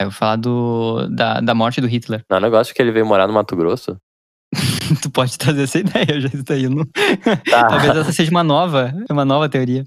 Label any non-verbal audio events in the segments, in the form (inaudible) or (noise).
Eu vou falar do, da, da morte do Hitler. Não, o negócio é que ele veio morar no Mato Grosso. (laughs) tu pode trazer essa ideia, eu já estou indo. Tá. Talvez essa seja uma nova, uma nova teoria.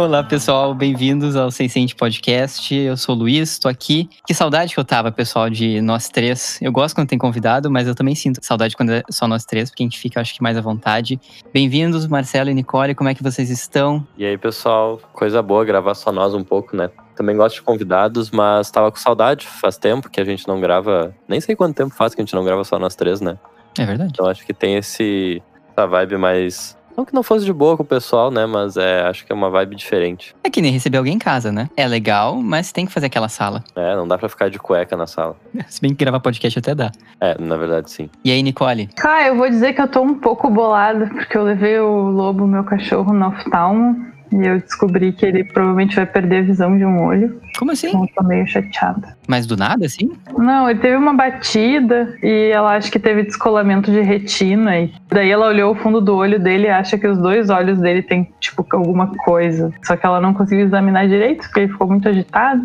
Olá, pessoal, bem-vindos ao Sensente Podcast. Eu sou o Luiz, tô aqui. Que saudade que eu tava, pessoal, de nós três. Eu gosto quando tem convidado, mas eu também sinto saudade quando é só nós três, porque a gente fica, acho que, mais à vontade. Bem-vindos, Marcelo e Nicole, como é que vocês estão? E aí, pessoal, coisa boa gravar só nós um pouco, né? Também gosto de convidados, mas tava com saudade. Faz tempo que a gente não grava. Nem sei quanto tempo faz que a gente não grava só nós três, né? É verdade. Então acho que tem esse, essa vibe mais. Não que não fosse de boa com o pessoal, né? Mas é, acho que é uma vibe diferente. É que nem receber alguém em casa, né? É legal, mas tem que fazer aquela sala. É, não dá pra ficar de cueca na sala. (laughs) Se bem que gravar podcast até dá. É, na verdade, sim. E aí, Nicole? Ah, eu vou dizer que eu tô um pouco bolada, porque eu levei o Lobo, meu cachorro, no oftalmo. E eu descobri que ele provavelmente vai perder a visão de um olho. Como assim? Então eu tô meio chateada. Mas do nada, assim? Não, ele teve uma batida e ela acha que teve descolamento de retina. E daí ela olhou o fundo do olho dele e acha que os dois olhos dele tem, tipo, alguma coisa. Só que ela não conseguiu examinar direito, porque ele ficou muito agitado.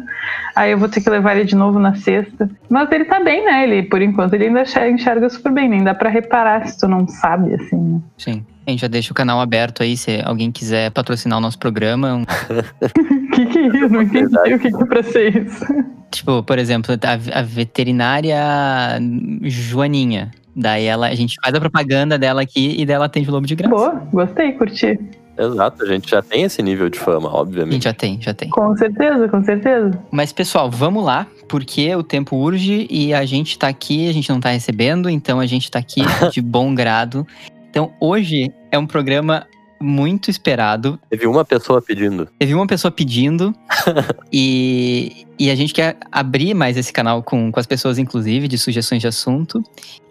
Aí eu vou ter que levar ele de novo na sexta. Mas ele tá bem, né? Ele, por enquanto, ele ainda enxerga super bem. Nem dá pra reparar se tu não sabe, assim, né? Sim. A gente já deixa o canal aberto aí, se alguém quiser patrocinar o nosso programa. Um- (laughs) que que é isso? Não entendi Verdade. o que que é pra ser isso. Tipo, por exemplo, a, a veterinária Joaninha. Daí ela, a gente faz a propaganda dela aqui e dela atende o lobo de graça. Boa, gostei, curti. Exato, a gente já tem esse nível de fama, A obviamente. gente já tem, já tem. Com certeza, com certeza. Mas, pessoal, vamos lá, porque o tempo urge e a gente tá aqui, a gente não tá recebendo, então a gente tá aqui (laughs) de bom grado. Então, hoje é um programa muito esperado. Teve uma pessoa pedindo. Teve uma pessoa pedindo (laughs) e, e a gente quer abrir mais esse canal com, com as pessoas, inclusive, de sugestões de assunto.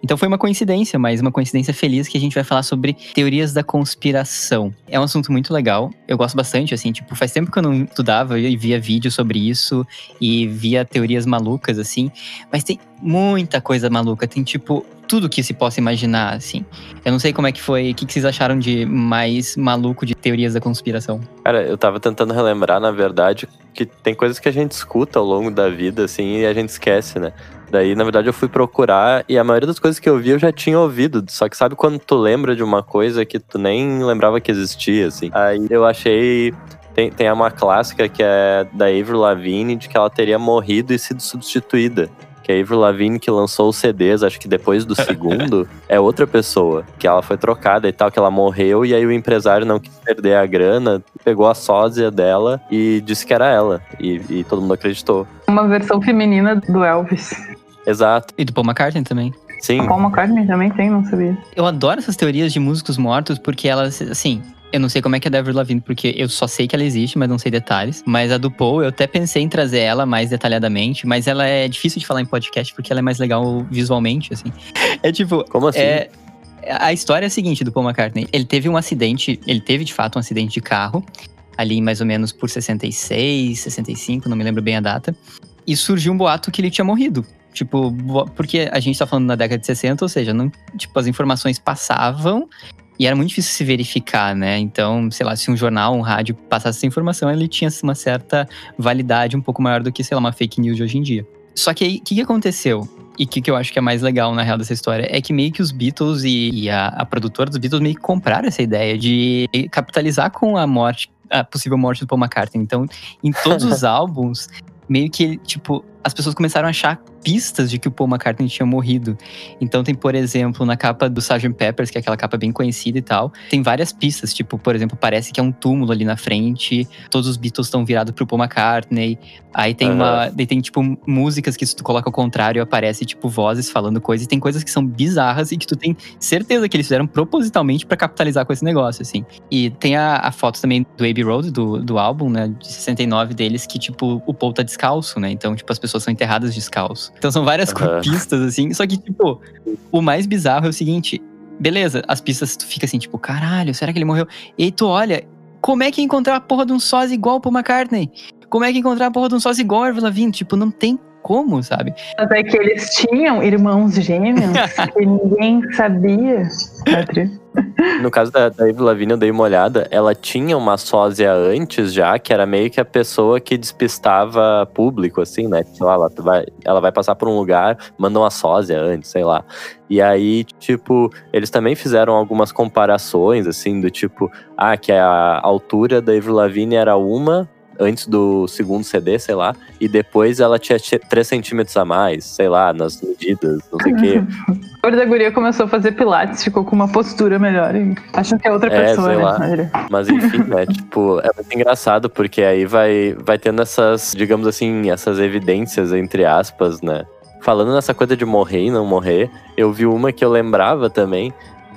Então foi uma coincidência, mas uma coincidência feliz que a gente vai falar sobre teorias da conspiração. É um assunto muito legal. Eu gosto bastante, assim, tipo, faz tempo que eu não estudava e via vídeo sobre isso e via teorias malucas, assim. Mas tem muita coisa maluca. Tem, tipo, tudo que se possa imaginar, assim. Eu não sei como é que foi, o que, que vocês acharam de mais maluco de teorias da conspiração. Cara, eu tava tentando relembrar, na verdade, que tem coisas que a gente escuta ao longo da vida, assim, e a gente esquece, né? Daí, na verdade, eu fui procurar e a maioria das coisas que eu vi eu já tinha ouvido. Só que sabe quando tu lembra de uma coisa que tu nem lembrava que existia, assim? Aí eu achei. Tem, tem uma clássica que é da Avril Lavigne, de que ela teria morrido e sido substituída. Que a Avril Lavigne que lançou os CDs, acho que depois do (laughs) segundo, é outra pessoa. Que ela foi trocada e tal, que ela morreu, e aí o empresário não quis perder a grana, pegou a sósia dela e disse que era ela. E, e todo mundo acreditou. Uma versão feminina do Elvis. Exato. E do Paul McCartney também. Sim. A Paul McCartney também tem, não sabia. Eu adoro essas teorias de músicos mortos porque elas, assim, eu não sei como é que é a da Avril Lavigne, porque eu só sei que ela existe, mas não sei detalhes. Mas a do Paul, eu até pensei em trazer ela mais detalhadamente, mas ela é difícil de falar em podcast porque ela é mais legal visualmente, assim. É tipo, Como assim? é, a história é a seguinte do Paul McCartney. Ele teve um acidente, ele teve de fato um acidente de carro, ali mais ou menos por 66, 65, não me lembro bem a data. E surgiu um boato que ele tinha morrido. Tipo, porque a gente tá falando na década de 60, ou seja, não, tipo, as informações passavam e era muito difícil se verificar, né? Então, sei lá, se um jornal, um rádio passasse essa informação, ele tinha uma certa validade um pouco maior do que, sei lá, uma fake news de hoje em dia. Só que aí, o que, que aconteceu? E o que, que eu acho que é mais legal, na real, dessa história, é que meio que os Beatles e, e a, a produtora dos Beatles meio que compraram essa ideia de capitalizar com a morte, a possível morte do Paul McCartney. Então, em todos os (laughs) álbuns, meio que, tipo, as pessoas começaram a achar pistas de que o Paul McCartney tinha morrido. Então tem, por exemplo, na capa do Sgt. Peppers, que é aquela capa bem conhecida e tal, tem várias pistas, tipo, por exemplo, parece que é um túmulo ali na frente, todos os Beatles estão virados pro Paul McCartney. Aí tem Aham. uma, daí tem tipo músicas que se tu coloca ao contrário aparece tipo vozes falando coisas, e tem coisas que são bizarras e que tu tem certeza que eles fizeram propositalmente pra capitalizar com esse negócio, assim. E tem a, a foto também do Abbey Road, do, do álbum, né, de 69 deles, que tipo, o Paul tá descalço, né? Então, tipo, as pessoas pessoas são enterradas descalço. Então são várias Aham. (laughs) pistas, assim. Só que, tipo, o mais bizarro é o seguinte: beleza, as pistas tu fica assim, tipo, caralho, será que ele morreu? E aí tu olha, como é que encontrar a porra de um sósia igual pro McCartney? Como é que encontrar a porra de um sósia igual ao Avril Lavigne? Tipo, não tem como, sabe? Até que eles tinham irmãos gêmeos que (laughs) ninguém sabia. No caso da, da Avril Lavigne, eu dei uma olhada. Ela tinha uma sósia antes já, que era meio que a pessoa que despistava público, assim, né? Sei lá, ela vai, ela vai passar por um lugar, manda uma sósia antes, sei lá. E aí, tipo, eles também fizeram algumas comparações, assim, do tipo, ah, que a altura da Avril Lavigne era uma antes do segundo CD, sei lá, e depois ela tinha 3 centímetros a mais, sei lá, nas medidas, não sei o quê. (laughs) A da guria começou a fazer pilates, ficou com uma postura melhor. E acham que é outra É, pessoa, sei né? lá. Mas enfim, né? (laughs) tipo, é muito engraçado porque aí vai, vai tendo essas, digamos assim, essas evidências, entre aspas, né? Falando nessa coisa de morrer e não morrer, eu vi uma que eu lembrava também,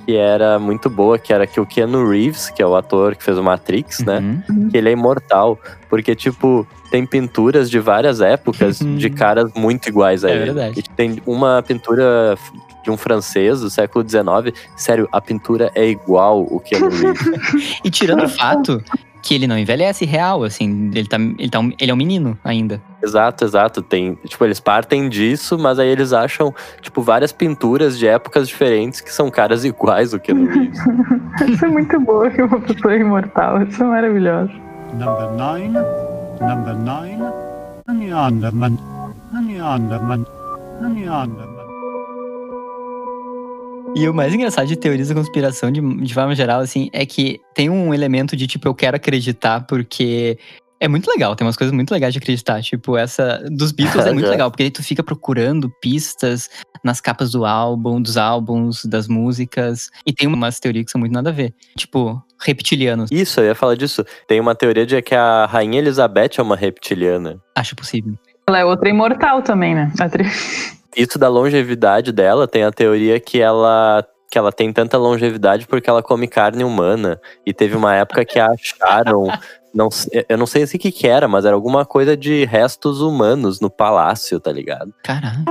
que era muito boa, que era que o Keanu Reeves, que é o ator que fez o Matrix, né? Uhum. Que ele é imortal. Porque, tipo, tem pinturas de várias épocas de caras muito iguais a É ele. verdade. E tem uma pintura de um francês do século XIX. Sério, a pintura é igual o Keanu Reeves. (laughs) E tirando o fato que ele não envelhece real, assim, ele, tá, ele, tá um- ele é um menino ainda. Exato, exato. Tem, tipo, eles partem disso, mas aí eles acham, tipo, várias pinturas de épocas diferentes que são caras iguais ao Keanu Reeves. Isso é muito boa que uma pessoa é imortal. Isso é maravilhoso. Number nine, number nine, a Neanderman, a Neanderman, a Neanderman. E o mais engraçado de teorias da conspiração, de, de forma geral, assim, é que tem um elemento de, tipo, eu quero acreditar porque é muito legal, tem umas coisas muito legais de acreditar. Tipo, essa dos Beatles é (laughs) muito Já. legal, porque aí tu fica procurando pistas nas capas do álbum, dos álbuns, das músicas. E tem umas teorias que são muito nada a ver. Tipo, reptilianos. Isso, eu ia falar disso. Tem uma teoria de que a Rainha Elizabeth é uma reptiliana. Acho possível. Ela é outra imortal também, né? Patri? (laughs) Isso da longevidade dela, tem a teoria que ela que ela tem tanta longevidade porque ela come carne humana. E teve uma época que acharam. Não, eu não sei assim o que, que era, mas era alguma coisa de restos humanos no palácio, tá ligado? Caralho.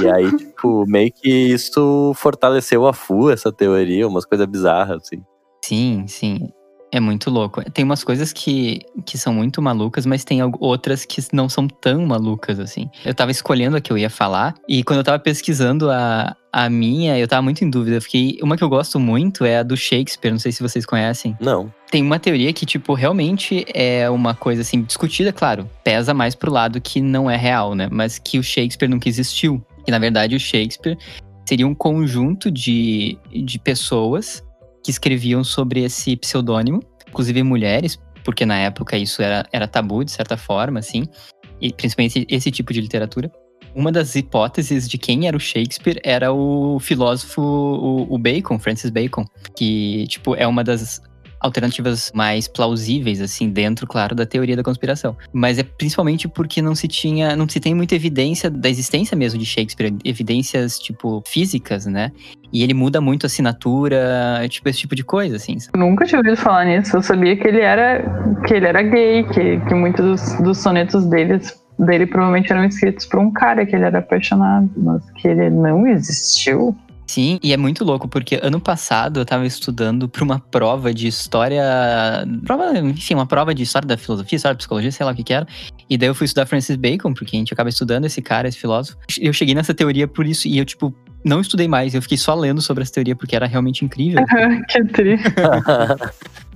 E aí, tipo, meio que isso fortaleceu a FU, essa teoria, umas coisas bizarras, assim. Sim, sim. É muito louco. Tem umas coisas que, que são muito malucas, mas tem outras que não são tão malucas assim. Eu tava escolhendo a que eu ia falar, e quando eu tava pesquisando a, a minha, eu tava muito em dúvida. Eu fiquei. Uma que eu gosto muito é a do Shakespeare, não sei se vocês conhecem. Não. Tem uma teoria que, tipo, realmente é uma coisa assim, discutida, claro. Pesa mais pro lado que não é real, né? Mas que o Shakespeare nunca existiu. Que na verdade o Shakespeare seria um conjunto de, de pessoas que escreviam sobre esse pseudônimo, inclusive mulheres, porque na época isso era, era tabu, de certa forma, assim, e principalmente esse, esse tipo de literatura. Uma das hipóteses de quem era o Shakespeare era o filósofo, o, o Bacon, Francis Bacon, que, tipo, é uma das alternativas mais plausíveis, assim, dentro, claro, da teoria da conspiração. Mas é principalmente porque não se tinha, não se tem muita evidência da existência mesmo de Shakespeare, evidências, tipo, físicas, né? E ele muda muito a assinatura, tipo, esse tipo de coisa, assim. Nunca tinha ouvido falar nisso. Eu sabia que ele era, que ele era gay, que, que muitos dos, dos sonetos deles, dele provavelmente eram escritos por um cara que ele era apaixonado, mas que ele não existiu. Sim, e é muito louco, porque ano passado eu tava estudando pra uma prova de história. Prova, enfim, uma prova de história da filosofia, história da psicologia, sei lá o que que era. E daí eu fui estudar Francis Bacon, porque a gente acaba estudando esse cara, esse filósofo. Eu cheguei nessa teoria por isso, e eu, tipo, não estudei mais, eu fiquei só lendo sobre essa teoria, porque era realmente incrível. (laughs) que triste. (laughs)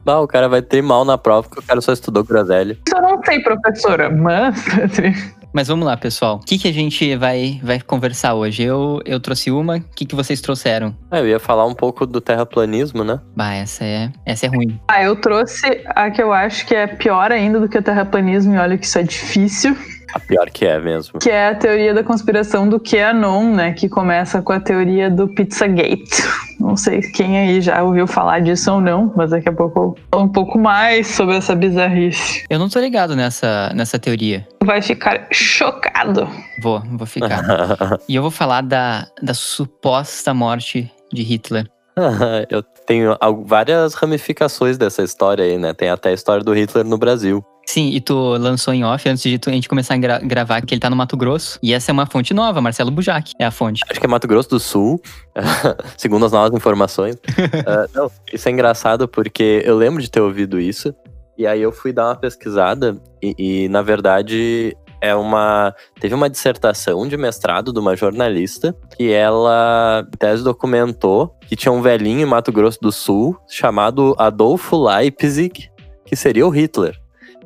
Bah, o cara vai ter mal na prova porque o cara só estudou groselha. Isso eu não sei, professora, mas. (laughs) Mas vamos lá, pessoal. O que, que a gente vai, vai conversar hoje? Eu, eu trouxe uma, o que, que vocês trouxeram? Ah, eu ia falar um pouco do terraplanismo, né? Bah, essa é, essa é ruim. Ah, eu trouxe a que eu acho que é pior ainda do que o terraplanismo, e olha que isso é difícil, A pior que é mesmo. que é a teoria da conspiração do QAnon, né? Que começa com a teoria do Pizzagate. Não sei quem aí já ouviu falar disso ou não, mas daqui a pouco eu falo um pouco mais sobre essa bizarrice. Eu não tô ligado nessa, nessa teoria. Vai ficar chocado. Vou, vou ficar. (laughs) E eu vou falar da, da suposta morte de Hitler. eu tenho várias ramificações dessa história aí, né? Tem até a história do Hitler no Brasil. Sim, e tu lançou em off antes de tu- a gente começar a gra- gravar que ele tá no Mato Grosso. E essa é uma fonte nova, Marcelo Bujac é a fonte. Acho que é Mato Grosso do Sul, (laughs) segundo as novas informações. (laughs) Ah, não, isso é engraçado porque eu lembro de ter ouvido isso. E aí eu fui dar uma pesquisada e, e, na verdade é uma teve uma dissertação de mestrado de uma jornalista que ela em tese documentou que tinha um velhinho em Mato Grosso do Sul chamado Adolfo Leipzig que seria o Hitler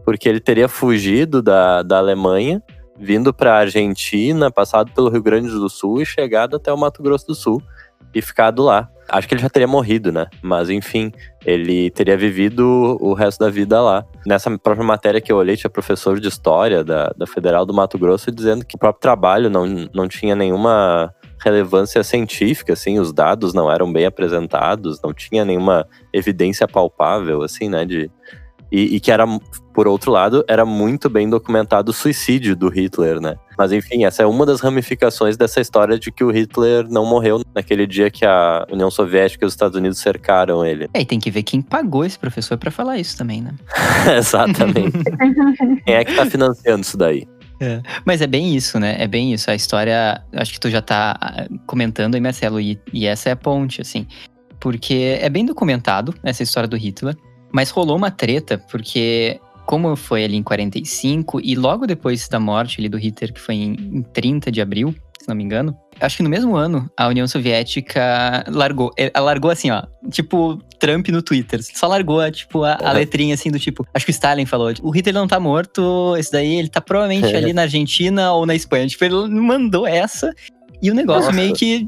porque ele teria fugido da, da Alemanha vindo para a Argentina, passado pelo Rio Grande do Sul e chegado até o Mato Grosso do Sul e ficado lá. Acho que ele já teria morrido, né? Mas enfim, ele teria vivido o resto da vida lá. Nessa própria matéria que eu olhei, tinha professor de história da, da Federal do Mato Grosso dizendo que o próprio trabalho não, não tinha nenhuma relevância científica, assim, os dados não eram bem apresentados, não tinha nenhuma evidência palpável, assim, né, de, e, e, que era, por outro lado, era muito bem documentado o suicídio do Hitler, né? Mas enfim, essa é uma das ramificações dessa história de que o Hitler não morreu naquele dia que a União Soviética e os Estados Unidos cercaram ele. É, e tem que ver quem pagou esse professor para falar isso também, né? (laughs) Exatamente. (laughs) quem é que tá financiando isso daí? É. Mas é bem isso, né? É bem isso. A história, acho que tu já tá comentando aí, Marcelo, e, e essa é a ponte, assim. Porque é bem documentado essa história do Hitler. Mas rolou uma treta, porque como foi ali em 45, e logo depois da morte ali do Hitler, que foi em, em 30 de abril, se não me engano, acho que no mesmo ano, a União Soviética largou. Ela largou assim, ó, tipo Trump no Twitter. Só largou, tipo, a, a letrinha assim do tipo. Acho que o Stalin falou: o Hitler não tá morto, esse daí ele tá provavelmente ali na Argentina ou na Espanha. Tipo, ele mandou essa. E o negócio Nossa. meio que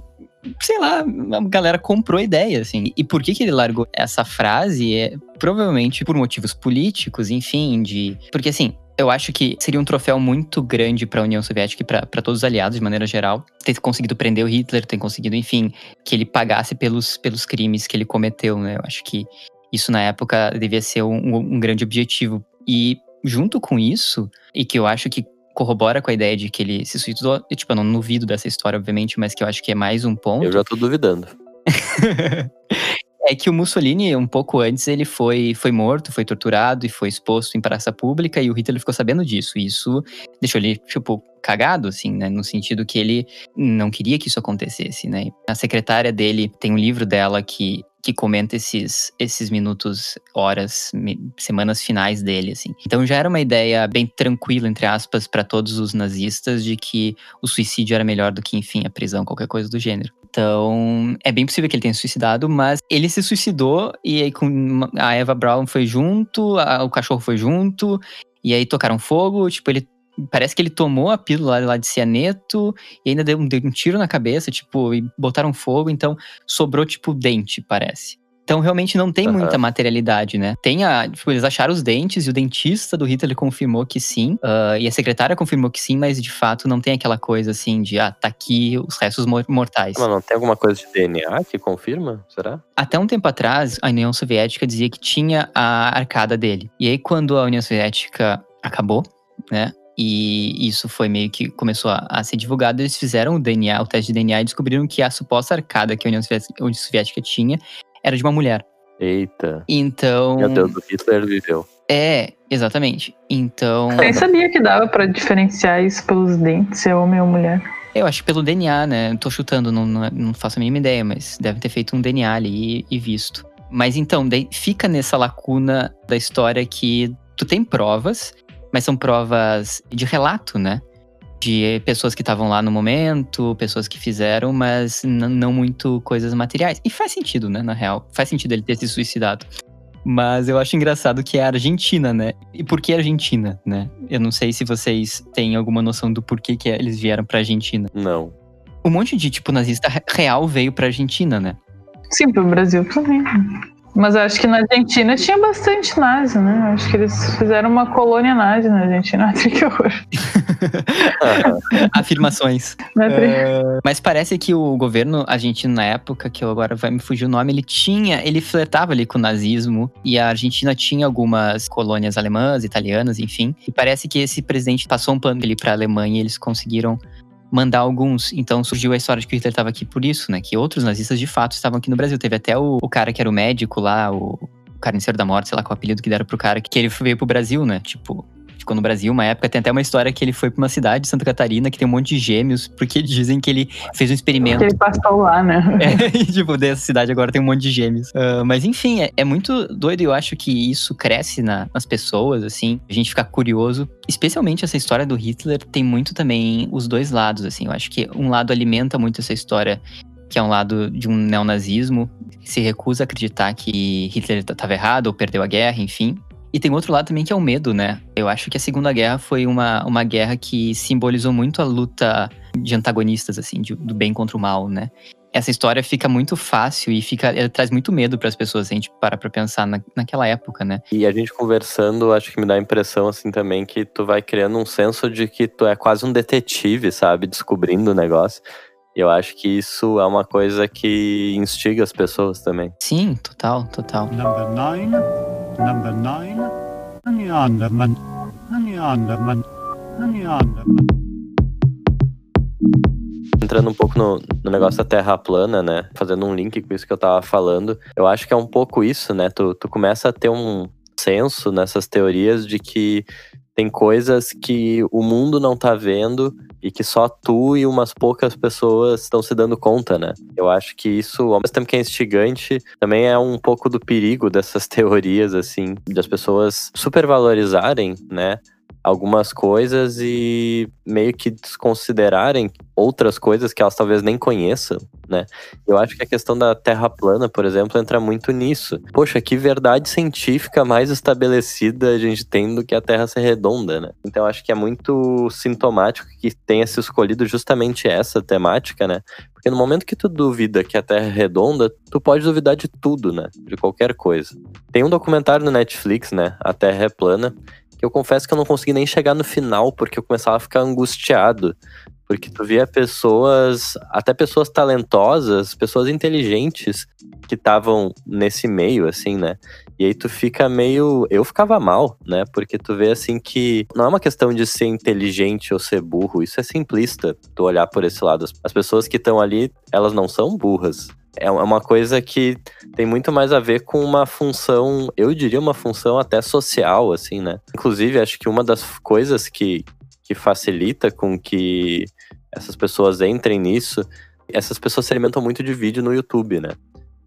sei lá, a galera comprou a ideia, assim. E por que que ele largou essa frase? É provavelmente por motivos políticos, enfim, de... Porque, assim, eu acho que seria um troféu muito grande para a União Soviética e para todos os aliados, de maneira geral, ter conseguido prender o Hitler, ter conseguido, enfim, que ele pagasse pelos, pelos crimes que ele cometeu, né? Eu acho que isso, na época, devia ser um, um grande objetivo. E, junto com isso, e que eu acho que corrobora com a ideia de que ele se suicidou. Tipo, eu não duvido dessa história, obviamente, mas que eu acho que é mais um ponto. Eu já tô duvidando. (laughs) é que o Mussolini, um pouco antes, ele foi, foi morto, foi torturado e foi exposto em praça pública, e o Hitler ficou sabendo disso. E isso deixou ele, tipo, cagado, assim, né? No sentido que ele não queria que isso acontecesse, né? A secretária dele tem um livro dela que que comenta esses, esses minutos, horas, semanas finais dele, assim. Então já era uma ideia bem tranquila, entre aspas, para todos os nazistas de que o suicídio era melhor do que, enfim, a prisão, qualquer coisa do gênero. Então, é bem possível que ele tenha suicidado, mas ele se suicidou e aí com a Eva Braun foi junto, a, o cachorro foi junto, e aí tocaram fogo, tipo, ele parece que ele tomou a pílula lá de cianeto e ainda deu um, deu um tiro na cabeça, tipo, e botaram fogo, então sobrou, tipo, dente, parece. Então realmente não tem Aham. muita materialidade, né? Tem a. Tipo, eles acharam os dentes e o dentista do Hitler confirmou que sim. ah, e a secretária confirmou que sim, mas de fato não tem aquela coisa assim de ah, tá aqui os restos mor- mortais. Mas não tem alguma coisa de DNA que confirma? Será? Até um tempo atrás, a União Soviética dizia que tinha a arcada dele. E aí, quando a União Soviética acabou, né? E isso foi meio que começou a, a ser divulgado. Eles fizeram o DNA, o teste de DNA, e descobriram que a suposta arcada que a União Soviética, União Soviética tinha era de uma mulher. Eita. Então. Meu Deus, o Hitler viveu. É, exatamente. Então. Nem sabia que dava pra diferenciar isso pelos dentes, se é homem ou mulher. Eu acho que pelo DNA, né? Tô chutando, não, não, não faço a mínima ideia, mas deve ter feito um DNA ali e, e visto. Mas então, fica nessa lacuna da história que tu tem provas, mas são provas de relato, né? De pessoas que estavam lá no momento, pessoas que fizeram, mas não muito coisas materiais. E faz sentido, né, na real. Faz sentido ele ter se suicidado. Mas eu acho engraçado que é a Argentina, né? E por que a Argentina, né? Eu não sei se vocês têm alguma noção do porquê que eles vieram pra Argentina. Não. Um monte de, tipo, nazista re- real veio pra Argentina, né? Sim, pro Brasil também. Mas eu acho que na Argentina tinha bastante nazi, né? Eu acho que eles fizeram uma colônia nazi na Argentina. (laughs) Que horror. (laughs) Afirmações. Né? É, Mas parece que o governo argentino na época, que eu agora vai me fugir o nome, ele tinha, ele flertava ali com o nazismo e a Argentina tinha algumas colônias alemãs, italianas, enfim. E parece que esse presidente passou um pano ali para a Alemanha e eles conseguiram mandar alguns. Então surgiu a história de que o Hitler estava aqui por isso, né? Que outros nazistas de fato estavam aqui no Brasil. Teve até o, o cara que era o médico lá, o Carniceiro da Morte, sei lá qual apelido que deram pro cara, que ele veio pro Brasil, né? Tipo, ficou no Brasil uma época. Tem até uma história que ele foi pra uma cidade, Santa Catarina, que tem um monte de gêmeos, porque (laughs) dizem que ele fez um experimento. Que ele passou lá, né? (laughs) É, e, tipo, dessa cidade agora tem um monte de gêmeos. Uh, mas enfim, é, é, muito doido e eu acho que isso cresce na, nas pessoas, assim. A gente fica curioso. Especialmente essa história do Hitler tem muito também os dois lados, assim. Eu acho que um lado alimenta muito essa história que é um lado de um neonazismo, se recusa a acreditar que Hitler estava errado ou perdeu a guerra, enfim. E tem outro lado também que é o medo, né? Eu acho que a Segunda Guerra foi uma, uma guerra que simbolizou muito a luta de antagonistas, assim, de, do bem contra o mal, né? Essa história fica muito fácil e fica, ela traz muito medo para as pessoas, se a gente para pra pensar na, naquela época, né? E a gente conversando, acho que me dá a impressão, assim, também, que tu vai criando um senso de que tu é quase um detetive, sabe? Descobrindo o negócio. Eu acho que isso é uma coisa que instiga as pessoas também. Sim, total, total. Number nine, number nine, Neanderman, Neanderman. Entrando um pouco no, no, negócio da Terra plana, né? Fazendo um link com isso que eu tava falando, eu acho que é um pouco isso, né? Tu, tu começa a ter um senso nessas teorias de que tem coisas que o mundo não tá vendo e que só tu e umas poucas pessoas estão se dando conta, né? Eu acho que isso, ao mesmo tempo que é instigante, também é um pouco do perigo dessas (laughs) teorias, assim, das pessoas supervalorizarem, né? Algumas coisas e meio que desconsiderarem outras coisas que elas talvez nem conheçam, né? Eu acho que a questão da Terra plana, por exemplo, entra muito nisso. Poxa, que verdade científica mais estabelecida a gente tem do que a Terra ser redonda, né? Então acho que é muito sintomático que tenha se escolhido justamente essa temática, né? Porque no momento que tu duvida que a Terra é redonda, tu pode duvidar de tudo, né? De qualquer coisa. Tem um documentário no Netflix, né? A Terra é plana, eu confesso que eu não consegui nem chegar no final, porque eu começava a ficar angustiado. Porque tu via pessoas, até pessoas talentosas, pessoas inteligentes que estavam nesse meio, assim, né? E aí tu fica meio. Eu ficava mal, né? Porque tu vê assim que não é uma questão de ser inteligente ou ser burro, isso é simplista, tu olhar por esse lado. As pessoas que estão ali, elas não são burras. É uma coisa que tem muito mais a ver com uma função, eu diria uma função até social, assim, né? Inclusive, acho que uma das coisas que, que facilita com que essas pessoas entrem nisso, essas pessoas se alimentam muito de vídeo no YouTube, né?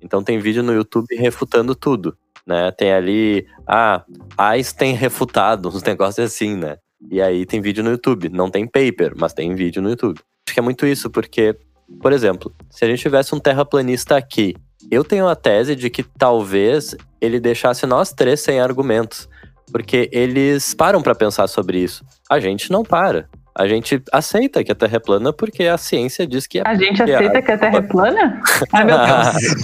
Então tem vídeo no YouTube refutando tudo, né? Tem ali, ah, Einstein refutado, (laughs) uns negócios assim, né? E aí tem vídeo no YouTube, não tem paper, mas tem vídeo no YouTube. Acho que é muito isso, porque por exemplo, se a gente tivesse um terraplanista aqui, eu tenho a tese de que talvez ele deixasse nós três sem argumentos, porque eles param para pensar sobre isso. A gente não para. A gente aceita que a Terra é plana porque a ciência diz que é. A gente aceita que a Terra é plana? Ai, meu (laughs) Deus.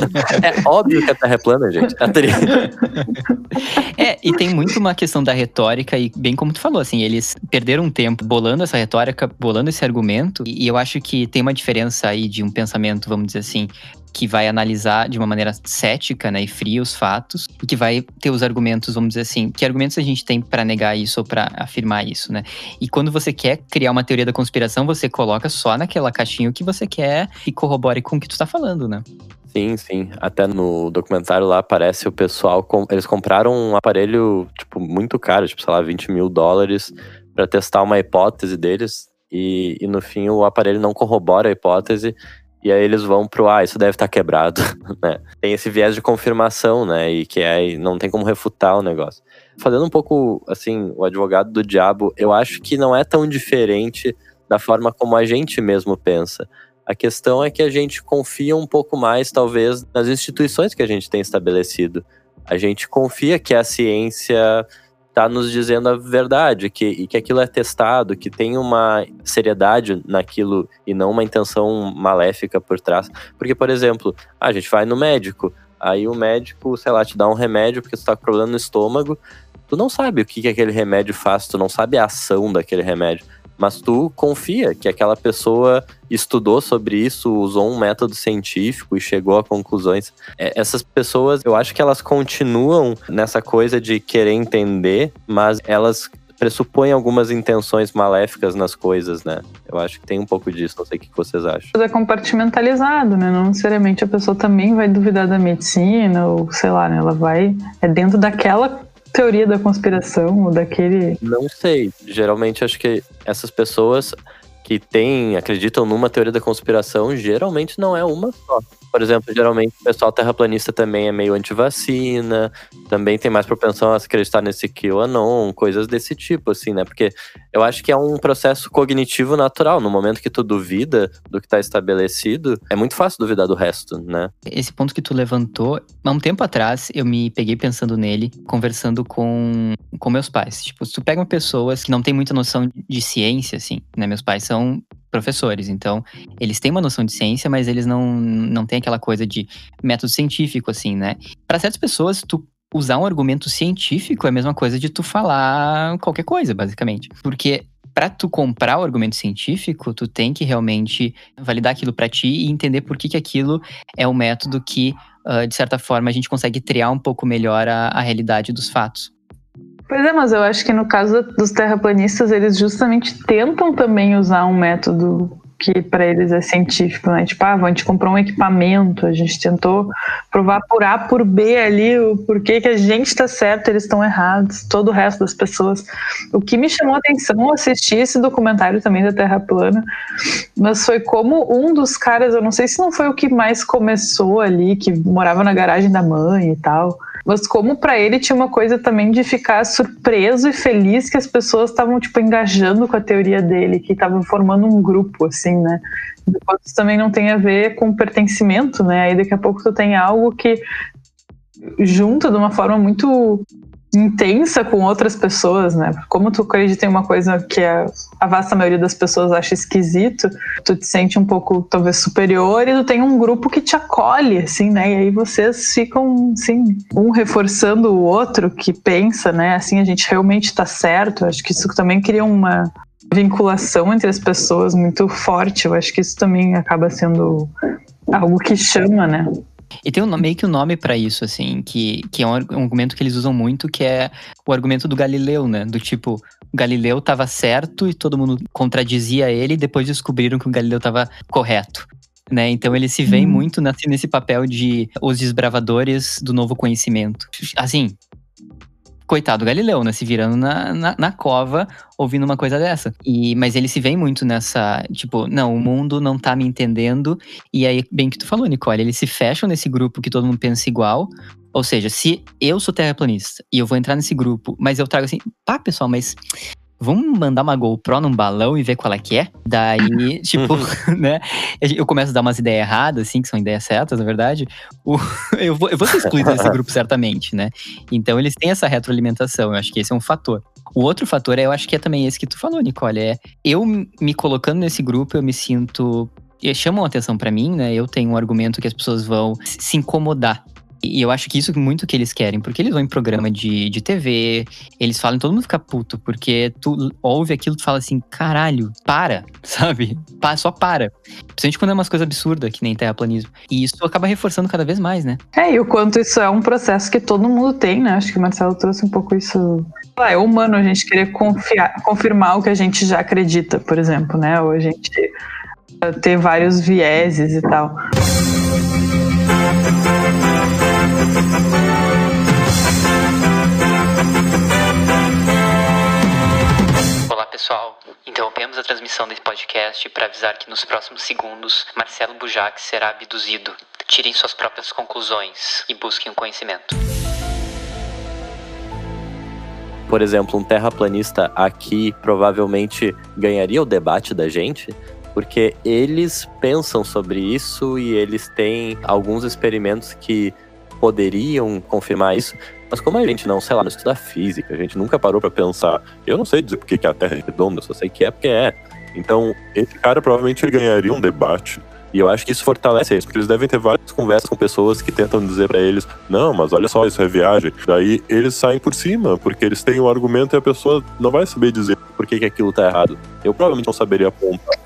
é óbvio que a Terra é plana, gente. (laughs) é, e tem muito uma questão da retórica, e bem como tu falou, assim, eles perderam um tempo bolando essa retórica, bolando esse argumento, e eu acho que tem uma diferença aí de um pensamento, vamos dizer assim, que vai analisar de uma maneira cética né, e fria os fatos que vai ter os argumentos, vamos dizer assim, que argumentos a gente tem para negar isso ou para afirmar isso, né? E quando você quer criar uma teoria da conspiração, você coloca só naquela caixinha o que você quer e corrobore com o que tu está falando, né? Sim, sim. Até no documentário lá aparece o pessoal. Com... Eles compraram um aparelho, tipo, muito caro, tipo, sei lá, 20 mil dólares, para testar uma hipótese deles. E, e no fim o aparelho não corrobora a hipótese e aí eles vão pro, ah, isso deve estar tá quebrado, (laughs) né? Tem esse viés de confirmação, né? E que é, não tem como refutar o negócio. Fazendo um pouco, assim, o advogado do diabo, eu acho que não é tão diferente da forma como a gente mesmo pensa. A questão é que a gente confia um pouco mais, talvez, nas instituições que a gente tem estabelecido. A gente confia que a ciência está nos dizendo a verdade, que, e que aquilo é testado, que tem uma seriedade naquilo e não uma intenção maléfica por trás. Porque, por exemplo, a gente vai no médico, aí o médico, sei lá, te dá um remédio porque você está com problema no estômago, tu não sabe o que, que aquele remédio faz, tu não sabe a ação daquele remédio mas tu confia que aquela pessoa estudou sobre isso, usou um método científico e chegou a conclusões. É, essas pessoas, eu acho que elas continuam nessa coisa de querer entender, mas elas pressupõe algumas intenções maléficas nas coisas, né? Eu acho que tem um pouco disso, não sei o que vocês acham. É compartimentalizado, né? Não necessariamente a pessoa também vai duvidar da medicina, ou sei lá, né? Ela vai. É dentro daquela teoria da conspiração, ou daquele. Não sei. Geralmente acho que essas pessoas que têm, acreditam numa teoria da conspiração, geralmente não é uma só. Por exemplo, geralmente o pessoal terraplanista também é meio anti-vacina, também tem mais propensão a acreditar nesse QAnon, coisas desse tipo, assim, né? Porque eu acho que é um processo cognitivo natural. No momento que tu duvida do que está estabelecido, é muito fácil duvidar do resto, né? Esse ponto que tu levantou, há um tempo atrás, eu me peguei pensando nele, conversando com, com meus pais. Tipo, se tu pega pessoas que não tem muita noção de ciência, assim, né? Meus pais são professores. Então, eles têm uma noção de ciência, mas eles não, não têm aquela coisa de método científico, assim, né? Para certas pessoas, tu usar um argumento científico é a mesma coisa de tu falar qualquer coisa, basicamente. Porque para tu comprar o argumento científico, tu tem que realmente validar aquilo para ti e entender por que, que aquilo é um método que, uh, de certa forma, a gente consegue triar um pouco melhor a, a realidade dos fatos. Pois é, mas eu acho que no caso dos terraplanistas, eles justamente tentam também usar um método que para eles é científico, né? Tipo, ah, a gente comprou um equipamento, a gente tentou provar por A por B ali o porquê que a gente está certo, eles estão errados, todo o resto das pessoas. O que me chamou a atenção assistir esse documentário também da Terra plana, mas foi como um dos caras, eu não sei se não foi o que mais começou ali, que morava na garagem da mãe e tal mas como para ele tinha uma coisa também de ficar surpreso e feliz que as pessoas estavam tipo engajando com a teoria dele, que estavam formando um grupo assim, né? Depois isso também não tem a ver com pertencimento, né? Aí daqui a pouco tu tem algo que junta de uma forma muito intensa com outras pessoas, né? Como tu acredita em uma coisa que a, a, vasta maioria das pessoas acha esquisito, tu te sente um pouco talvez superior e tu tem um grupo que te acolhe, assim, né? E aí vocês ficam, assim, um reforçando o outro que pensa, né? Assim, a gente realmente está certo. Acho que isso também cria uma vinculação entre as pessoas muito forte. Eu acho que isso também acaba sendo algo que chama, né? E tem um, meio que um nome para isso, assim, que, que é um, um, argumento que eles usam muito, que é o argumento do Galileu, né? Do tipo, o Galileu estava certo e todo mundo contradizia ele, e depois descobriram que o Galileu estava correto. Né? Então eles se veem hum. muito nesse, nesse papel de os desbravadores do novo conhecimento. Assim, coitado Galileu, né? Se virando na, na, na, cova ouvindo uma coisa dessa. E, mas ele se vê muito nessa, tipo, não, o mundo não tá me entendendo. E aí, bem que tu falou, Nicole, eles se fecham nesse grupo que todo mundo pensa igual. Ou seja, se eu sou terraplanista e eu vou entrar nesse grupo, mas eu trago assim, pá, pessoal, mas vamos mandar uma GoPro num balão e ver qual é que é? Daí, (laughs) tipo, (laughs) né? Eu começo a dar umas ideias erradas, assim, que são ideias certas, na verdade. O, (laughs) eu, vou, eu vou ser excluído desse grupo, certamente, né? Então, eles têm essa retroalimentação. Eu acho que esse é um fator. O outro fator, é, eu acho que é também esse que tu falou, Nicole, é eu me colocando nesse grupo, eu me sinto chamam atenção para mim, né? Eu tenho um argumento que as pessoas vão se incomodar e eu acho que isso é muito que eles querem, porque eles vão em programa de, de TV, eles falam, todo mundo fica puto, porque tu ouve aquilo e fala assim, caralho, para, (laughs) sabe? Pa, só para. Principalmente quando é umas coisas absurdas, que nem terraplanismo. E isso acaba reforçando cada vez mais, né? É, e o quanto isso é um processo que todo mundo tem, né? Acho que o Marcelo trouxe um pouco isso. Ah, é humano a gente querer confiar, confirmar o que a gente já acredita, por exemplo, né? Ou a gente ter vários vieses e tal. Olá pessoal, interrompemos a transmissão desse podcast para avisar que nos próximos segundos Marcelo Bujac será abduzido. Tirem suas próprias conclusões e busquem o conhecimento. Por exemplo, um terraplanista aqui provavelmente ganharia o debate da gente, porque eles pensam sobre isso e eles têm alguns experimentos que poderiam confirmar isso. Mas como a gente não, sei lá, não estuda física, a gente nunca parou para pensar, eu não sei dizer por que a Terra é redonda, só sei que é porque é. Então, esse cara provavelmente ganharia um debate. E eu acho que isso fortalece eles, porque eles devem ter várias conversas com pessoas que tentam dizer para eles: não, mas olha só, isso é viagem. Daí eles saem por cima, porque eles têm um argumento e a pessoa não vai saber dizer por que, que aquilo tá errado. Eu provavelmente não saberia apontar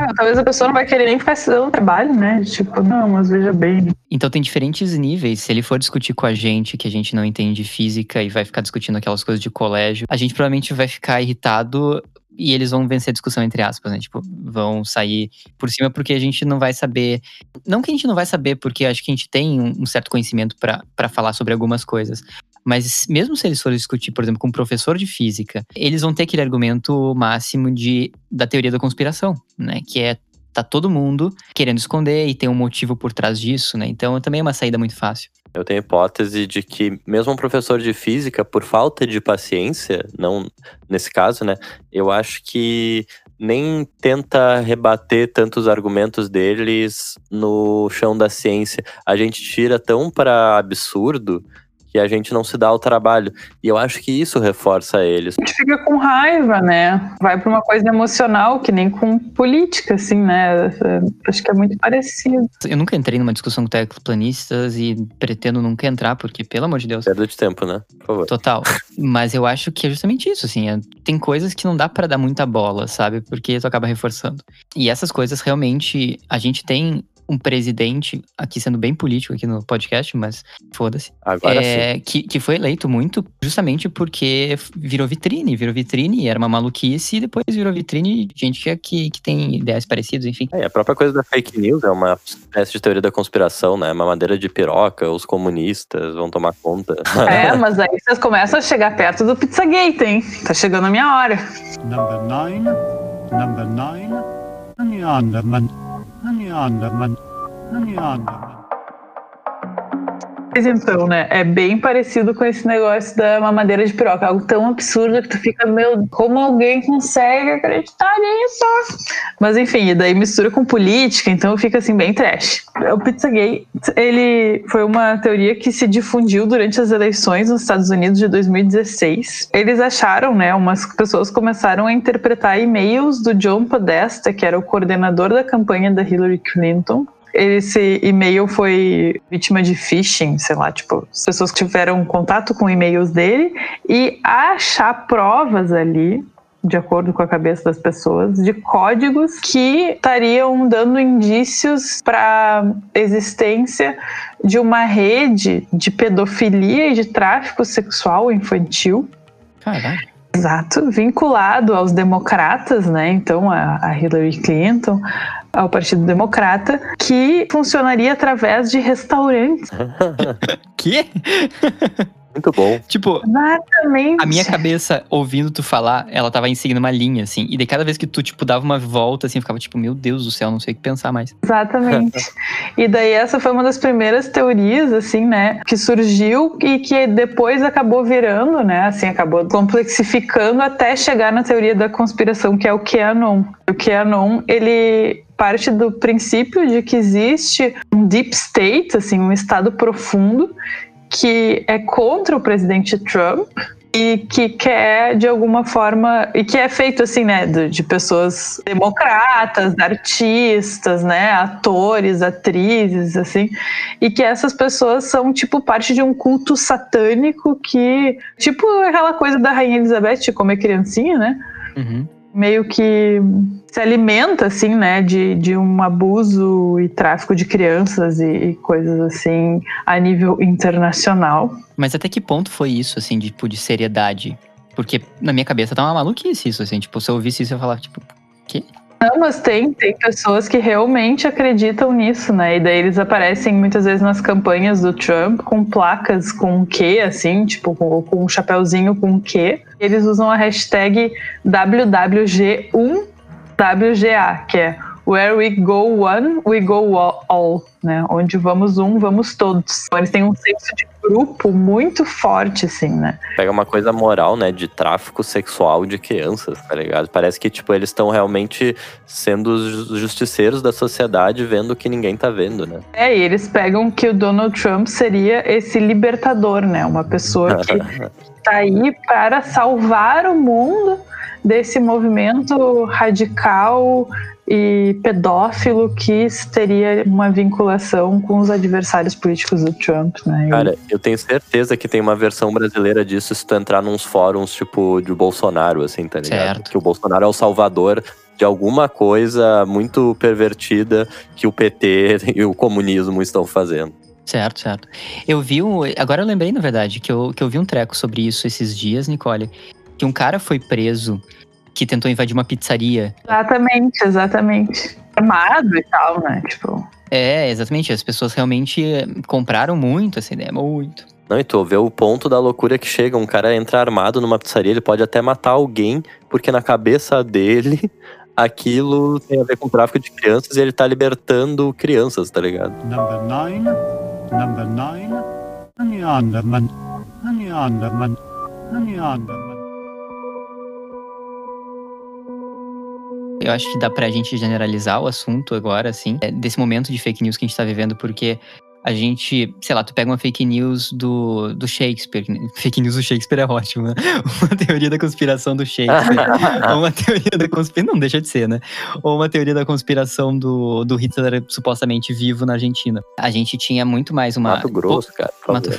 Ah, talvez a pessoa não vai querer nem se dando trabalho, né? Tipo, não, mas veja bem. Então tem diferentes níveis. Se ele for discutir com a gente, que a gente não entende física e vai ficar discutindo aquelas coisas de colégio, a gente provavelmente vai ficar irritado e eles vão vencer a discussão, entre aspas, né? Tipo, vão sair por cima porque a gente não vai saber. Não que a gente não vai saber, porque acho que a gente tem um certo conhecimento para falar sobre algumas coisas. Mas mesmo se eles forem discutir, por exemplo, com um professor de física, eles vão ter aquele argumento máximo de, da teoria da conspiração, né? Que é tá todo mundo querendo esconder e tem um motivo por trás disso, né? Então também é uma saída muito fácil. Eu tenho a hipótese de que mesmo um professor de física, por falta de paciência, não nesse caso, né? Eu acho que nem tenta rebater tantos argumentos deles no chão da ciência. A gente tira tão para absurdo que a gente não se dá o trabalho. E eu acho que isso reforça eles. A gente fica com raiva, né? Vai para uma coisa emocional, que nem com política, assim, né? Acho que é muito parecido. Eu nunca entrei numa discussão com tecplanistas e pretendo nunca entrar, porque, pelo amor de Deus. Perda de tempo, né? Por favor. Total. Mas eu acho que é justamente isso, assim. É, tem coisas que não dá para dar muita bola, sabe? Porque tu acaba reforçando. E essas coisas realmente a gente tem um presidente, aqui sendo bem político aqui no podcast, mas foda-se. Agora é, sim. Que, que foi eleito muito justamente porque virou vitrine, virou vitrine, era uma maluquice, e depois virou vitrine de gente que, que, que tem ideias parecidas, enfim. É, a própria coisa da fake news é uma espécie de teoria da conspiração, né? Uma madeira de piroca, os comunistas vão tomar conta. (laughs) É, (laughs) mas aí vocês começam a chegar perto do Pizzagate, hein? Tá chegando a minha hora. Number nine, number nine, Honey on the man. Honey on the man. Mas então, né? É bem parecido com esse negócio da mamadeira de piroca. Algo tão absurdo que tu fica, meu, como alguém consegue acreditar nisso? Mas enfim, e daí mistura com política, então fica assim, bem trash. O Pizzagate, ele foi uma teoria que se difundiu durante as eleições nos Estados Unidos de 2016. Eles acharam, né? Umas pessoas começaram a interpretar e-mails do John Podesta, que era o coordenador da campanha da Hillary Clinton, esse e-mail foi vítima de phishing, sei lá, tipo, as pessoas que tiveram contato com e-mails dele e achar provas ali de acordo com a cabeça das pessoas, de códigos que estariam dando indícios para existência de uma rede de pedofilia e de tráfico sexual infantil. Caralho. Exato, vinculado aos democratas, né? Então, a, Hillary Clinton, ao Partido Democrata, que funcionaria através de restaurantes. (laughs) Que? Muito bom. Tipo, Exatamente. a minha cabeça, ouvindo tu falar, ela tava seguindo uma linha, assim. E de cada vez que tu, tipo, dava uma volta, assim, eu ficava tipo, meu Deus do céu, não sei o que pensar mais. Exatamente. e daí essa foi uma das primeiras teorias, assim, né, que surgiu e que depois acabou virando, né, assim, acabou complexificando até chegar na teoria da conspiração, que é o QAnon. O QAnon, ele parte do princípio de que existe um deep state, assim, um estado profundo que é contra o presidente Trump e que quer de alguma forma e que é feito assim, né, de, pessoas democratas, artistas, né, atores, atrizes, assim, e que essas pessoas são tipo parte de um culto satânico que tipo aquela coisa da rainha Elizabeth de comer criancinha, né? Uhum. Meio que se alimenta, assim, né, de, de um abuso e tráfico de crianças e, e coisas assim a nível internacional. Mas até que ponto foi isso, assim, de, tipo, de seriedade? Porque na minha cabeça tá uma maluquice isso, assim. Tipo, se eu ouvisse isso, eu falava, tipo, quê? Não, mas tem, tem pessoas que realmente acreditam nisso, né? E daí eles aparecem muitas vezes nas campanhas do Trump com placas com Q, assim, tipo, com, com um chapéuzinho com Q. Eles usam a hashtag WWG1WGA, que é Where we go one, we go all, né? Onde vamos um, vamos todos. Então, eles têm um senso de grupo muito forte, assim, né? Pega uma coisa moral, né, de tráfico sexual de crianças, tá ligado? Parece que, tipo, eles estão realmente sendo os justiceiros da sociedade, vendo o que ninguém tá vendo, né? É, e eles pegam que o Donald Trump seria esse libertador, né? Uma pessoa que (laughs) tá aí para salvar o mundo desse movimento radical e pedófilo que teria uma vinculação com os adversários políticos do Trump, né? E- Cara, eu tenho certeza que tem uma versão brasileira disso se tu entrar nos fóruns, tipo, de Bolsonaro, assim, tá ligado? Certo. Que o Bolsonaro é o salvador de alguma coisa muito pervertida que o PT (laughs) e o comunismo estão fazendo. Certo, certo. Eu vi um. Agora eu lembrei, na verdade, que eu, que eu vi um treco sobre isso esses dias, Nicole. Que um cara foi preso que tentou invadir uma pizzaria. Exatamente, exatamente. Armado e tal, né? Tipo, É, exatamente. As pessoas realmente eh, compraram muito essa ideia, muito. Não, e tu vê o ponto da loucura que chega. Um cara entra armado numa pizzaria, ele pode até matar alguém, porque na cabeça dele (laughs) aquilo tem a ver com tráfico de crianças e ele tá libertando crianças, tá ligado? Number nine, number nine, Neanderman, Neanderman, Neanderman. Eu acho que dá pra gente generalizar o assunto agora, assim, é, desse momento de fake news que a gente tá vivendo, porque a gente, sei lá, tu pega uma fake news do, do Shakespeare. (laughs) Fake news do Shakespeare é ótimo, né? (laughs) Uma teoria da conspiração do Shakespeare. (laughs) Ou uma teoria da conspiração. Não deixa de ser, né? Ou uma teoria da conspiração do, do Hitler supostamente vivo na Argentina. A gente tinha muito mais uma. Mato Grosso, cara. Mato...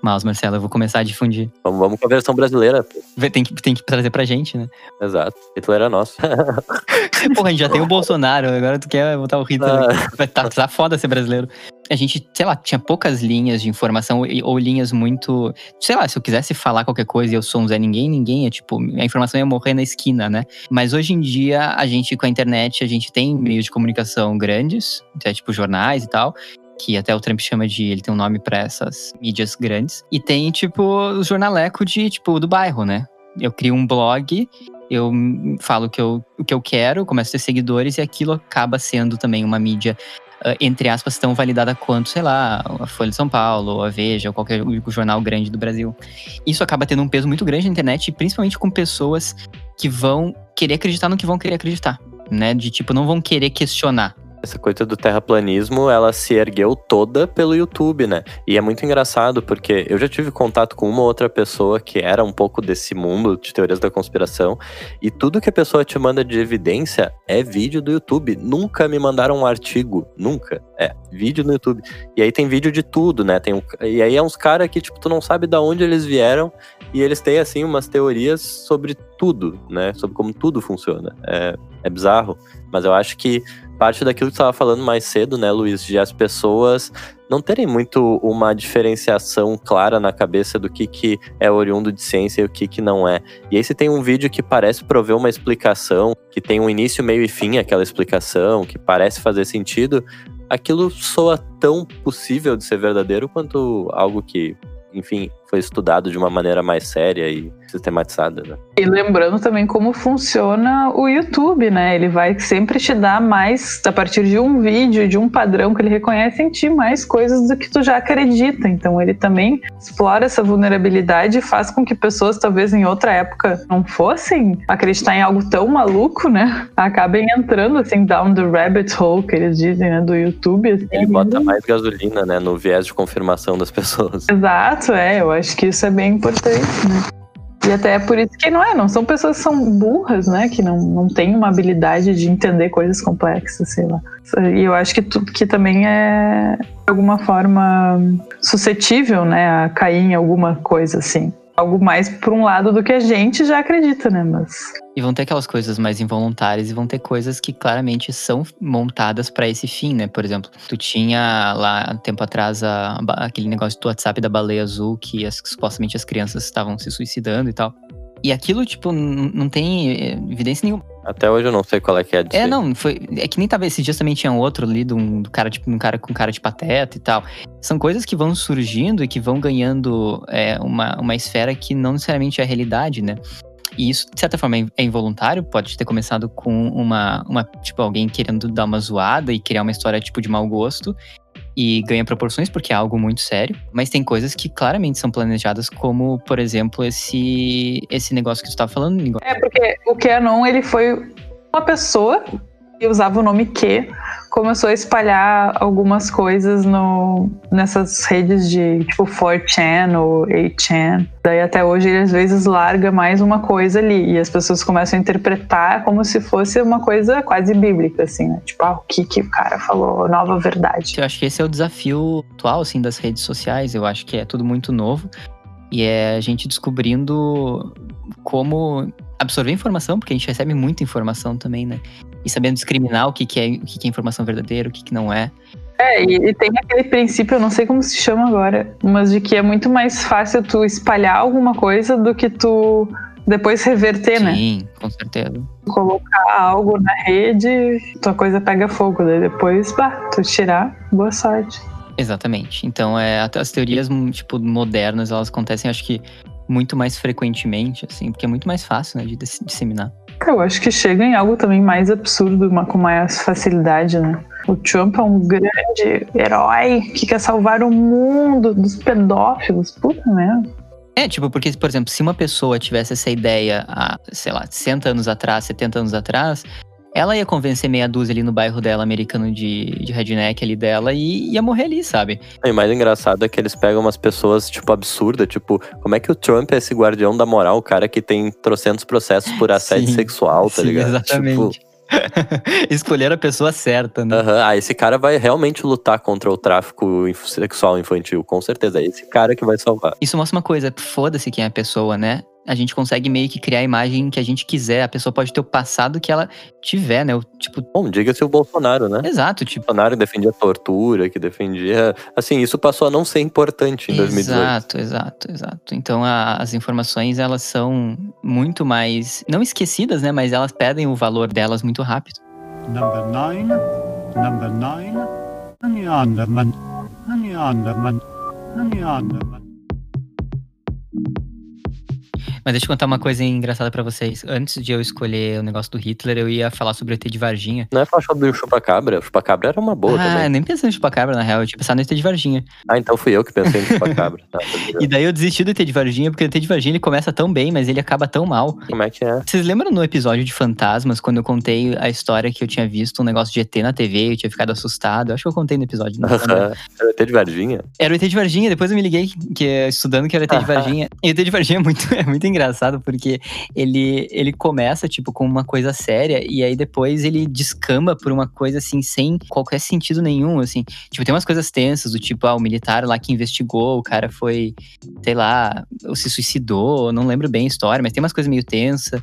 Mas, Marcelo, eu vou começar a difundir. Vamos, vamos com a versão brasileira. pô. Tem que, tem que trazer pra gente, né? Exato. Hitler é nosso. (laughs) Porra, a gente já tem o Bolsonaro, agora tu quer botar o Hitler. Ah. Vai tá, tá foda ser brasileiro. A gente, sei lá, tinha poucas linhas de informação ou, ou linhas muito. Sei lá, se eu quisesse falar qualquer coisa e eu sou um Zé Ninguém, ninguém é tipo. A informação ia morrer na esquina, né? Mas hoje em dia, a gente, com a internet, a gente tem meios de comunicação grandes, até tipo jornais e tal. Que até o Trump chama de. Ele tem um nome pra essas mídias grandes. E tem, tipo, o jornaleco de, tipo, do bairro, né? Eu crio um blog eu falo que eu, o que eu quero, começo a ter seguidores e aquilo acaba sendo também uma mídia, ah, entre aspas, tão validada quanto, sei lá, a Folha de São Paulo, a Veja, ou qualquer jornal grande do Brasil. Isso acaba tendo um peso muito grande na internet, principalmente com pessoas que vão querer acreditar no que vão querer acreditar, né? De tipo, não vão querer questionar. Essa coisa do terraplanismo, ela se ergueu toda pelo YouTube, né? E é muito engraçado porque eu já tive contato com uma outra pessoa que era um pouco desse mundo de teorias da conspiração, e tudo que a pessoa te manda de evidência é vídeo do YouTube. Nunca me mandaram um artigo, nunca. É, vídeo no YouTube. E aí tem vídeo de tudo, né? Tem um, e aí é uns caras que, tipo, tu não sabe de onde eles vieram, e eles têm, assim, umas teorias sobre tudo, né? Sobre como tudo funciona. É, é bizarro. Mas eu acho que parte daquilo que tu estava falando mais cedo, né, Luiz, de as pessoas não terem muito uma diferenciação clara na cabeça do que, que é oriundo de ciência e o que, que não é. E aí se tem um vídeo que parece prover uma explicação, que tem um início, meio e fim aquela explicação, que parece fazer sentido, aquilo soa tão possível de ser verdadeiro quanto algo que, enfim, foi estudado de uma maneira mais séria e sistematizada, né? E lembrando também como funciona o YouTube, né? Ele vai sempre te dar mais, a partir de um vídeo, de um padrão que ele reconhece em ti, mais coisas do que tu já acredita. Então ele também explora essa vulnerabilidade e faz com que pessoas, talvez em outra época, não fossem acreditar em algo tão maluco, né? Acabem entrando, assim, down the rabbit hole, que eles dizem, né? Do YouTube. Assim, Ele bota mais gasolina, né, no viés de confirmação das pessoas. Exato, é. Eu acho que isso é bem importante, né? E até é por isso que não é, não são pessoas que são burras, né? Que não, não têm uma habilidade de entender coisas complexas, sei lá. E eu acho que, tu, que também é, de alguma forma, suscetível, né? A cair em alguma coisa assim. Algo mais por um lado do que a gente já acredita, né? Mas E vão ter aquelas coisas mais involuntárias e vão ter coisas que claramente são montadas pra esse fim, né? Por exemplo, tu tinha lá tempo atrás a- aquele negócio do WhatsApp da baleia azul que as- supostamente as crianças estavam se suicidando e tal. E aquilo, tipo, não tem eh, evidência nenhuma. Até hoje eu não sei qual é que é disso. É, não, foi. É que nem tava. Esses dias também tinha outro ali de um, do cara, tipo, um cara com cara de pateta e tal. São coisas que vão surgindo e que vão ganhando é, uma, uma esfera que não necessariamente é a realidade, né? E isso, de certa forma, é é involuntário, pode ter começado com uma, uma, tipo, alguém querendo dar uma zoada e criar uma história, tipo, de mau gosto. E ganha proporções porque é algo muito sério. Mas tem coisas que claramente são planejadas, como, por exemplo, esse, esse negócio que tu tava falando. É, porque o Keanon, ele foi uma pessoa usava o nome Q, começou a espalhar algumas coisas no, nessas redes de tipo 4chan ou 8chan. Daí até hoje ele às vezes larga mais uma coisa ali e as pessoas começam a interpretar como se fosse uma coisa quase bíblica, assim, né? Tipo, ah, o que, que o cara falou, nova verdade. Eu acho que esse é o desafio atual, assim, das redes sociais. Eu acho que é tudo muito novo. E é a gente descobrindo como absorver informação, porque a gente recebe muita informação também, né? E sabendo discriminar o que, que, é, o que, que é informação verdadeira, o que, que não é. É, e, e, tem aquele princípio, eu não sei como se chama agora, mas de que é muito mais fácil tu espalhar alguma coisa do que tu depois reverter, Sim, né? Sim, com certeza. Colocar algo na rede, tua coisa pega fogo, daí depois, bah, tu tirar, boa sorte. Exatamente. Então, é, as teorias, tipo, modernas, elas acontecem, acho que, muito mais frequentemente, assim, porque é muito mais fácil, né, de disseminar. Eu acho que chega em algo também mais absurdo, com mais facilidade, né? O Trump é um grande herói que quer salvar o mundo dos pedófilos. Puta merda. É, tipo, porque, por exemplo, se uma pessoa tivesse essa ideia há, sei lá, 60 anos atrás, 70 anos atrás, ela ia convencer meia dúzia ali no bairro dela, americano de, de redneck ali dela, e ia morrer ali, sabe? E o mais engraçado é que eles pegam umas pessoas, tipo, absurdas, tipo, como é que o Trump é esse guardião da moral, o cara que tem trocentos processos por assédio sim, sexual, tá sim, ligado? Exatamente. Tipo, (laughs) Escolher a pessoa certa, né? Uhum. Ah, esse cara vai realmente lutar contra o tráfico sexual infantil, com certeza. É esse cara que vai salvar. Isso mostra uma coisa, foda-se quem é a pessoa, né? A gente consegue meio que criar a imagem que a gente quiser. A pessoa pode ter o passado que ela tiver, né? O, tipo... Bom, diga-se o Bolsonaro, né? Exato, tipo... O Bolsonaro defendia tortura, que defendia... Assim, isso passou a não ser importante em 2018. Exato, exato, exato. Então, a, as informações, elas são muito mais... Não esquecidas, né? Mas elas perdem o valor delas muito rápido. Number nine, number nine, Neanderman, Neanderman, Neanderman. Mas deixa eu contar uma coisa engraçada para vocês. Antes de eu escolher o negócio do Hitler, eu ia falar sobre o ET de Varginha. Não é falar sobre o chupacabra? O chupacabra era uma boa ah, também. Ah, nem pensei no chupacabra, na real. Eu tinha pensado no ET de Varginha. Ah, então fui eu que pensei no chupacabra. (laughs) tá, e daí eu desisti do ET de Varginha, porque o ET de Varginha ele começa tão bem, mas ele acaba tão mal. Como é que é? Vocês lembram no episódio de Fantasmas, quando eu contei a história que eu tinha visto um negócio de ET na TV, eu tinha ficado assustado? Eu acho que eu contei no episódio. Não era o ET de Varginha? Era o ET de Varginha, depois eu me liguei, que, estudando que era o ET de (laughs) Varginha. e o ET de Varginha é muito, (laughs) é muito engraçado, porque ele, ele começa, tipo, com uma coisa séria e aí depois ele descamba por uma coisa, assim, sem qualquer sentido nenhum, assim. Tipo, tem umas coisas tensas, do tipo, ah, o militar lá que investigou, o cara foi, sei lá, ou se suicidou, não lembro bem a história, mas tem umas coisas meio tensas.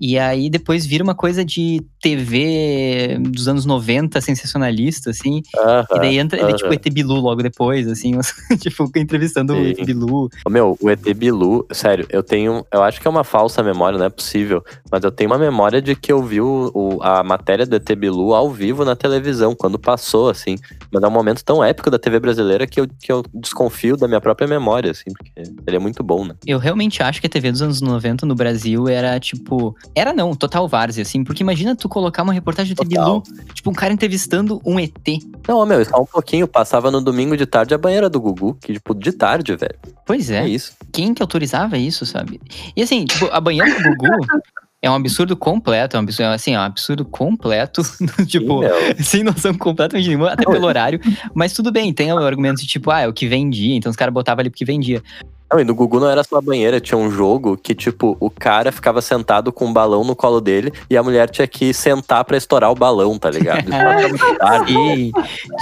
E aí depois vira uma coisa de TV dos anos 90, sensacionalista, assim. Uh -huh, e daí entra, uh -huh. ele, tipo, ET Bilu logo depois, assim, (laughs) tipo, entrevistando Sim. o ET Bilu. Meu, o ET Bilu, sério, eu tenho. Eu acho que é uma falsa memória, não é possível. Mas eu tenho uma memória de que eu vi o, o, a matéria do ET Bilu ao vivo na televisão, quando passou, assim. Mas é um momento tão épico da TV brasileira que eu, que eu desconfio da minha própria memória, assim, porque ele é muito bom, né? Eu realmente acho que a TV dos anos 90 no Brasil era, tipo. Era não, total várzea, assim, porque imagina tu colocar uma reportagem do Bilu, tipo, um cara entrevistando um ET. Não, meu, só um pouquinho, passava no domingo de tarde a banheira do Gugu, que, tipo, de tarde, velho. Pois é. É isso. Quem que autorizava isso, sabe? E assim, tipo, a banheira do Gugu. É um absurdo completo, é um absurdo, assim, é um absurdo completo, (laughs) tipo, Sim, sem noção completamente nenhuma, até pelo horário. Mas tudo bem, tem o argumento de tipo, ah, é o que vendia, então os caras botavam ali porque vendia. Não, e no Gugu não era só a banheira, tinha um jogo que, tipo, o cara ficava sentado com um balão no colo dele e a mulher tinha que sentar pra estourar o balão, tá ligado? (laughs) e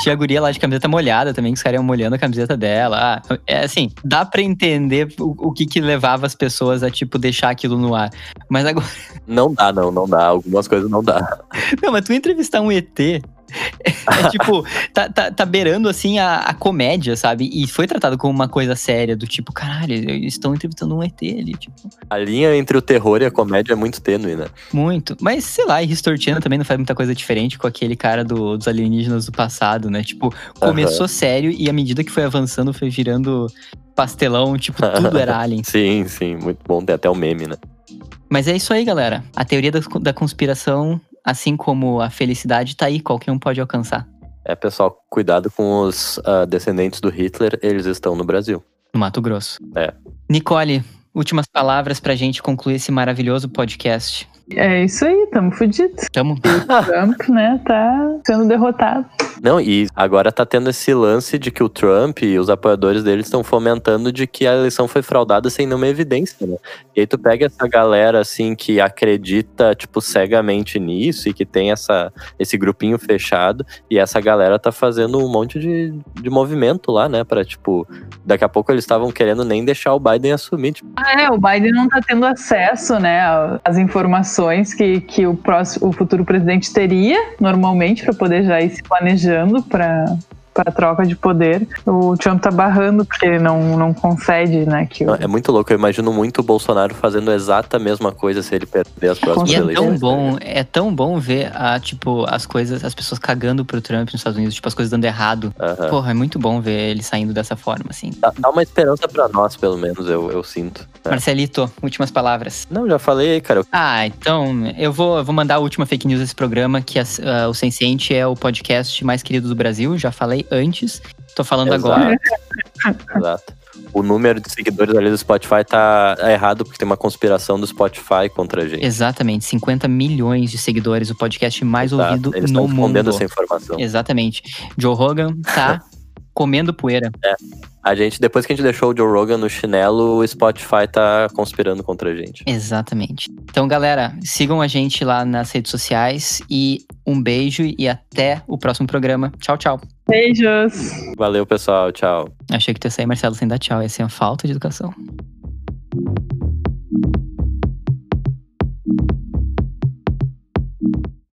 tinha a guria lá de camiseta molhada também, que os caras iam molhando a camiseta dela. É assim, dá pra entender o, o que que levava as pessoas a, tipo, deixar aquilo no ar. Mas agora. Não dá, não, não dá. Algumas coisas não dá. Não, mas tu entrevistar um ET (laughs) é, tipo, tá, tá, tá beirando assim a, a, comédia, sabe? E foi tratado como uma coisa séria, do tipo, caralho, eles estão entrevistando um ET ali, tipo. A linha entre o terror e a comédia é muito tênue, né? Muito. Mas, sei lá, e History Channel também não faz muita coisa diferente com aquele cara do, dos alienígenas do passado, né? Tipo, começou uhum. sério e à medida que foi avançando, foi virando pastelão, tipo, tudo era (laughs) alien. sim, sim, muito bom. Tem até o um meme, né? Mas é isso aí, galera. A teoria da, da conspiração Assim como a felicidade tá aí, qualquer um pode alcançar. É, pessoal, cuidado com os uh, descendentes do Hitler, eles estão no Brasil. No Mato Grosso. É. Nicole, últimas palavras pra gente concluir esse maravilhoso podcast. É isso aí, tamo fudido. Tamo. Trump, né, tá sendo derrotado. Não, e agora tá tendo esse lance de que o Trump e os apoiadores dele estão fomentando de que a eleição foi fraudada sem nenhuma evidência, né? E aí tu pega essa galera, assim, que acredita, tipo, cegamente nisso e que tem essa, esse grupinho fechado, e essa galera tá fazendo um monte de, de movimento lá, né? Pra, tipo, daqui a pouco eles estavam querendo nem deixar o Biden assumir, tipo, Ah, é, o Biden não tá tendo acesso, né, às informações que, que o, próximo, o futuro presidente teria, normalmente, para poder já ir se planejando para para troca de poder. O Trump tá barrando porque ele não, não concede, né, que o- É muito louco, eu imagino muito o Bolsonaro fazendo a exata mesma coisa se ele perder as próximas E é eleições. tão bom, é tão bom ver a, tipo, as coisas, as pessoas cagando pro Trump nos Estados Unidos, tipo, as coisas dando errado. Porra, é muito bom ver ele saindo dessa forma, assim. Dá, dá uma esperança pra nós, pelo menos, eu, eu sinto. É. Marcelito, últimas palavras. Não, já falei aí, cara. Ah, então eu vou, eu vou mandar a última fake news desse programa, que as- ah, o Sensiente é o podcast mais querido do Brasil. Já falei antes, tô falando Exato. agora. (laughs) Exato. O número de seguidores ali do Spotify tá errado porque tem uma conspiração do Spotify contra a gente. Exatamente, 50 milhões de seguidores, o podcast mais Exato. ouvido Eles no estão escondendo mundo. essa informação. Exatamente. Joe Rogan tá (laughs) comendo poeira. A gente, depois que a gente deixou o Joe Rogan no chinelo, o Spotify tá conspirando contra a gente. Exatamente. Então, galera, sigam a gente lá nas redes sociais e um beijo e até o próximo programa. Tchau, tchau. Beijos! Valeu, pessoal. Tchau. Achei que tu ia sair, Marcelo, sem dar tchau. Ia ser uma falta de educação.